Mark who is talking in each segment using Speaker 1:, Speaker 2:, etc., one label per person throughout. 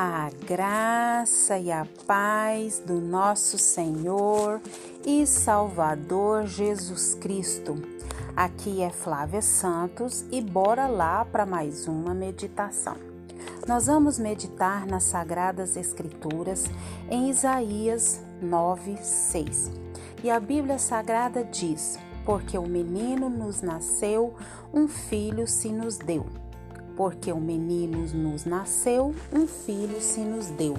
Speaker 1: A graça e a paz do nosso Senhor e Salvador Jesus Cristo. Aqui é Flávia Santos e bora lá para mais uma meditação. Nós vamos meditar nas Sagradas Escrituras em Isaías 9, 6. E a Bíblia Sagrada diz: Porque o menino nos nasceu, um filho se nos deu porque um menino nos nasceu, um filho se nos deu.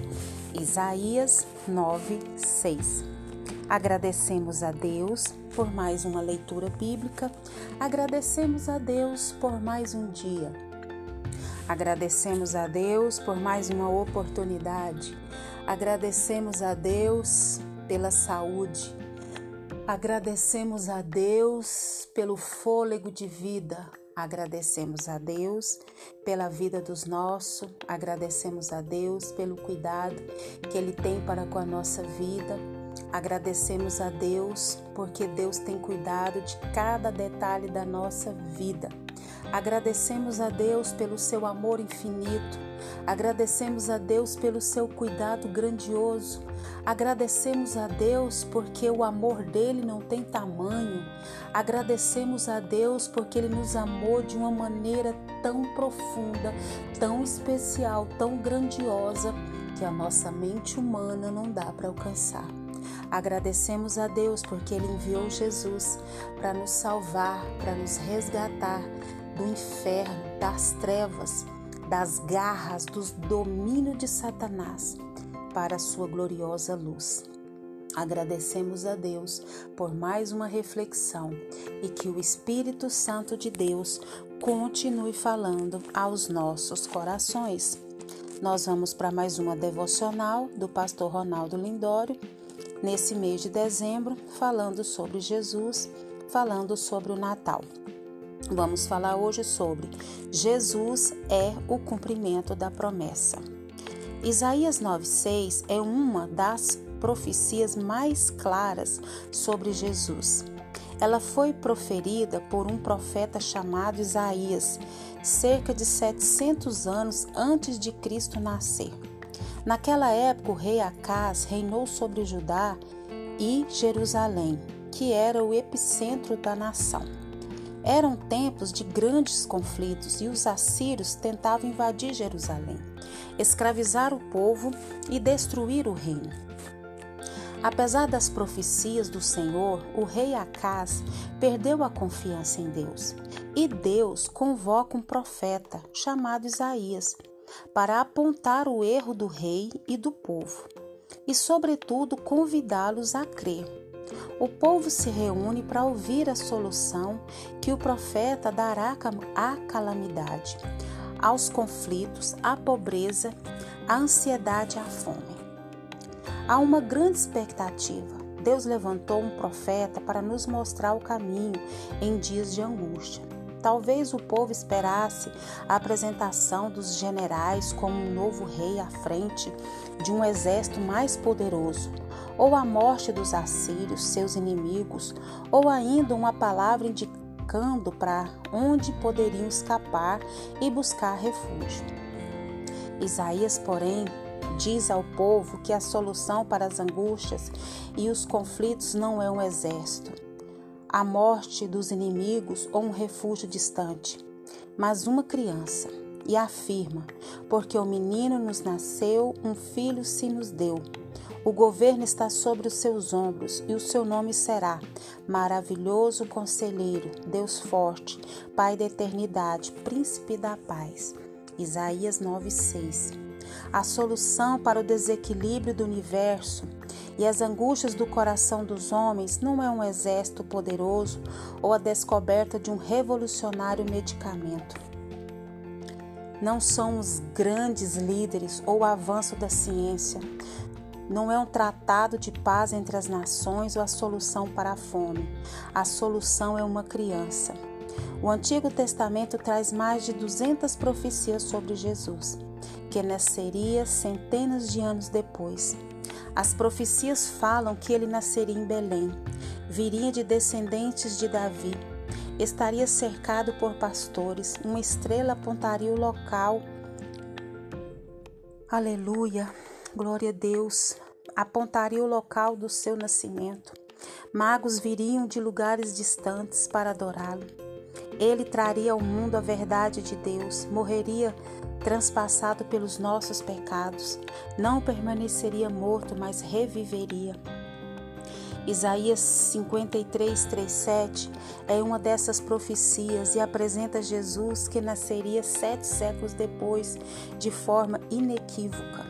Speaker 1: Isaías 9, 6. Agradecemos a Deus por mais uma leitura bíblica, agradecemos a Deus por mais um dia, agradecemos a Deus por mais uma oportunidade, agradecemos a Deus pela saúde, agradecemos a Deus pelo fôlego de vida, Agradecemos a Deus pela vida dos nossos, agradecemos a Deus pelo cuidado que Ele tem para com a nossa vida. Agradecemos a Deus porque Deus tem cuidado de cada detalhe da nossa vida. Agradecemos a Deus pelo seu amor infinito. Agradecemos a Deus pelo seu cuidado grandioso. Agradecemos a Deus porque o amor dele não tem tamanho. Agradecemos a Deus porque ele nos amou de uma maneira tão profunda, tão especial, tão grandiosa que a nossa mente humana não dá para alcançar. Agradecemos a Deus porque Ele enviou Jesus para nos salvar, para nos resgatar do inferno, das trevas, das garras, dos domínios de Satanás, para a sua gloriosa luz. Agradecemos a Deus por mais uma reflexão e que o Espírito Santo de Deus continue falando aos nossos corações. Nós vamos para mais uma devocional do pastor Ronaldo Lindório, nesse mês de dezembro, falando sobre Jesus, falando sobre o Natal. Vamos falar hoje sobre Jesus é o cumprimento da promessa. Isaías 9,6 é uma das profecias mais claras sobre Jesus. Ela foi proferida por um profeta chamado Isaías, cerca de 700 anos antes de Cristo nascer. Naquela época, o rei Acás reinou sobre Judá e Jerusalém, que era o epicentro da nação. Eram tempos de grandes conflitos e os assírios tentavam invadir Jerusalém, escravizar o povo e destruir o reino. Apesar das profecias do Senhor, o rei Acás perdeu a confiança em Deus e Deus convoca um profeta chamado Isaías para apontar o erro do rei e do povo e, sobretudo, convidá-los a crer o povo se reúne para ouvir a solução que o profeta dará à calamidade, aos conflitos, à pobreza, à ansiedade à fome. Há uma grande expectativa. Deus levantou um profeta para nos mostrar o caminho em dias de angústia. Talvez o povo esperasse a apresentação dos generais como um novo rei à frente de um exército mais poderoso, ou a morte dos assírios, seus inimigos, ou ainda uma palavra indicando para onde poderiam escapar e buscar refúgio. Isaías, porém, diz ao povo que a solução para as angústias e os conflitos não é um exército, a morte dos inimigos ou um refúgio distante, mas uma criança. E afirma: porque o menino nos nasceu, um filho se nos deu o governo está sobre os seus ombros e o seu nome será Maravilhoso Conselheiro, Deus Forte, Pai da Eternidade, Príncipe da Paz. Isaías 9:6. A solução para o desequilíbrio do universo e as angústias do coração dos homens não é um exército poderoso ou a descoberta de um revolucionário medicamento. Não são os grandes líderes ou o avanço da ciência, não é um tratado de paz entre as nações ou a solução para a fome. A solução é uma criança. O Antigo Testamento traz mais de 200 profecias sobre Jesus, que nasceria centenas de anos depois. As profecias falam que ele nasceria em Belém, viria de descendentes de Davi, estaria cercado por pastores, uma estrela apontaria o local Aleluia, glória a Deus. Apontaria o local do seu nascimento. Magos viriam de lugares distantes para adorá-lo. Ele traria ao mundo a verdade de Deus, morreria transpassado pelos nossos pecados, não permaneceria morto, mas reviveria. Isaías 53, 3, 7 é uma dessas profecias e apresenta Jesus que nasceria sete séculos depois, de forma inequívoca.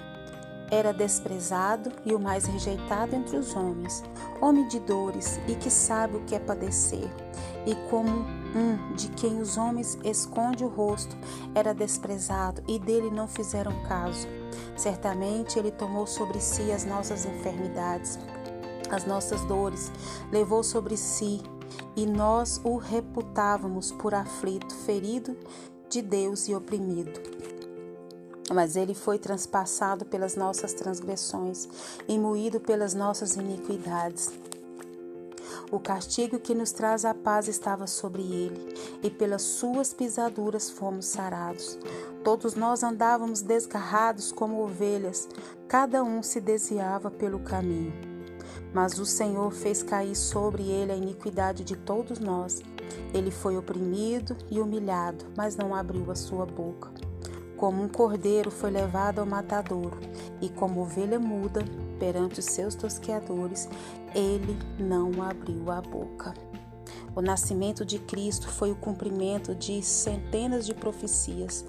Speaker 1: Era desprezado e o mais rejeitado entre os homens, homem de dores e que sabe o que é padecer, e como um de quem os homens esconde o rosto, era desprezado e dele não fizeram caso. Certamente ele tomou sobre si as nossas enfermidades as nossas dores, levou sobre si, e nós o reputávamos por aflito, ferido de Deus e oprimido. Mas ele foi transpassado pelas nossas transgressões e moído pelas nossas iniquidades. O castigo que nos traz a paz estava sobre ele, e pelas suas pisaduras fomos sarados. Todos nós andávamos desgarrados como ovelhas, cada um se desviava pelo caminho mas o Senhor fez cair sobre ele a iniquidade de todos nós. Ele foi oprimido e humilhado, mas não abriu a sua boca. Como um cordeiro foi levado ao matadouro, e como ovelha muda perante os seus tosqueadores, ele não abriu a boca. O nascimento de Cristo foi o cumprimento de centenas de profecias.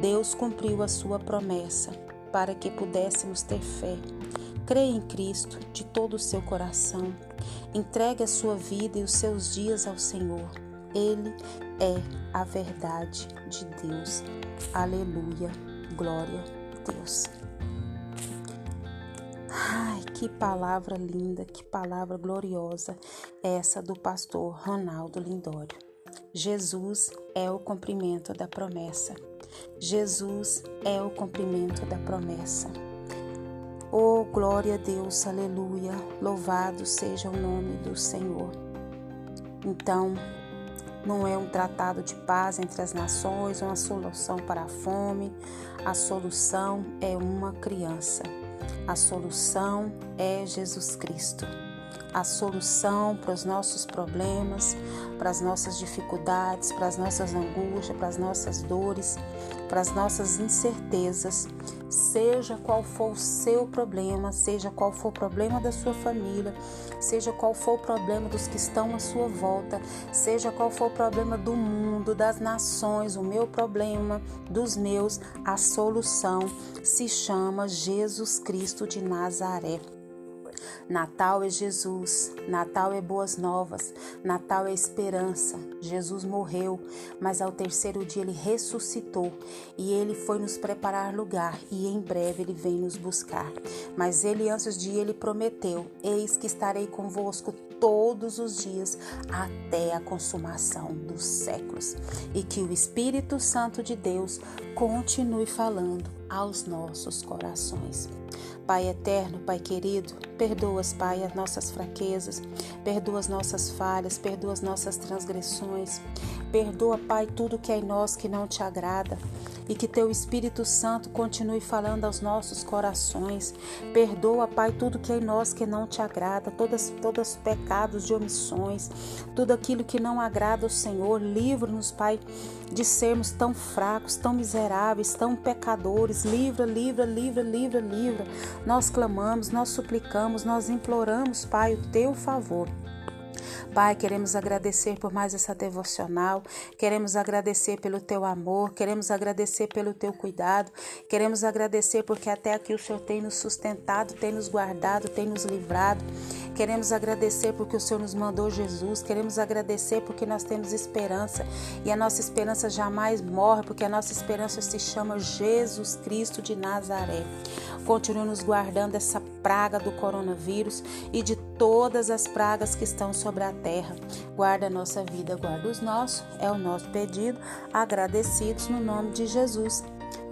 Speaker 1: Deus cumpriu a sua promessa para que pudéssemos ter fé Creia em Cristo de todo o seu coração. Entregue a sua vida e os seus dias ao Senhor. Ele é a verdade de Deus. Aleluia. Glória a Deus. Que palavra linda, que palavra gloriosa essa do pastor Ronaldo Lindório. Jesus é o cumprimento da promessa. Jesus é o cumprimento da promessa. Oh, glória a Deus, aleluia, louvado seja o nome do Senhor. Então, não é um tratado de paz entre as nações, uma solução para a fome, a solução é uma criança. A solução é Jesus Cristo. A solução para os nossos problemas, para as nossas dificuldades, para as nossas angústias, para as nossas dores, para as nossas incertezas seja qual for o seu problema, seja qual for o problema da sua família, seja qual for o problema dos que estão à sua volta, seja qual for o problema do mundo, das nações, o meu problema, dos meus, a solução se chama Jesus Cristo de Nazaré. Natal é Jesus, Natal é boas novas, Natal é esperança. Jesus morreu, mas ao terceiro dia ele ressuscitou e ele foi nos preparar lugar e em breve ele vem nos buscar. Mas ele antes de ele prometeu: Eis que estarei convosco todos os dias até a consumação dos séculos. E que o Espírito Santo de Deus continue falando aos nossos corações. Pai eterno, Pai querido, perdoas, Pai, as nossas fraquezas, perdoa as nossas falhas, perdoa as nossas transgressões, perdoa, Pai, tudo que é em nós que não te agrada e que teu Espírito Santo continue falando aos nossos corações. Perdoa, Pai, tudo que é em nós que não te agrada, todos, todos os pecados de omissões, tudo aquilo que não agrada ao Senhor. Livra-nos, Pai, de sermos tão fracos, tão miseráveis, tão pecadores. Livra, livra, livra, livra, livra. Nós clamamos, nós suplicamos, nós imploramos, Pai, o teu favor. Pai, queremos agradecer por mais essa devocional, queremos agradecer pelo teu amor, queremos agradecer pelo teu cuidado, queremos agradecer porque até aqui o Senhor tem nos sustentado, tem nos guardado, tem nos livrado. Queremos agradecer porque o Senhor nos mandou Jesus, queremos agradecer porque nós temos esperança e a nossa esperança jamais morre, porque a nossa esperança se chama Jesus Cristo de Nazaré. Continue nos guardando essa praga do coronavírus e de todas as pragas que estão sobre a terra. Guarda a nossa vida, guarda os nossos, é o nosso pedido, agradecidos no nome de Jesus.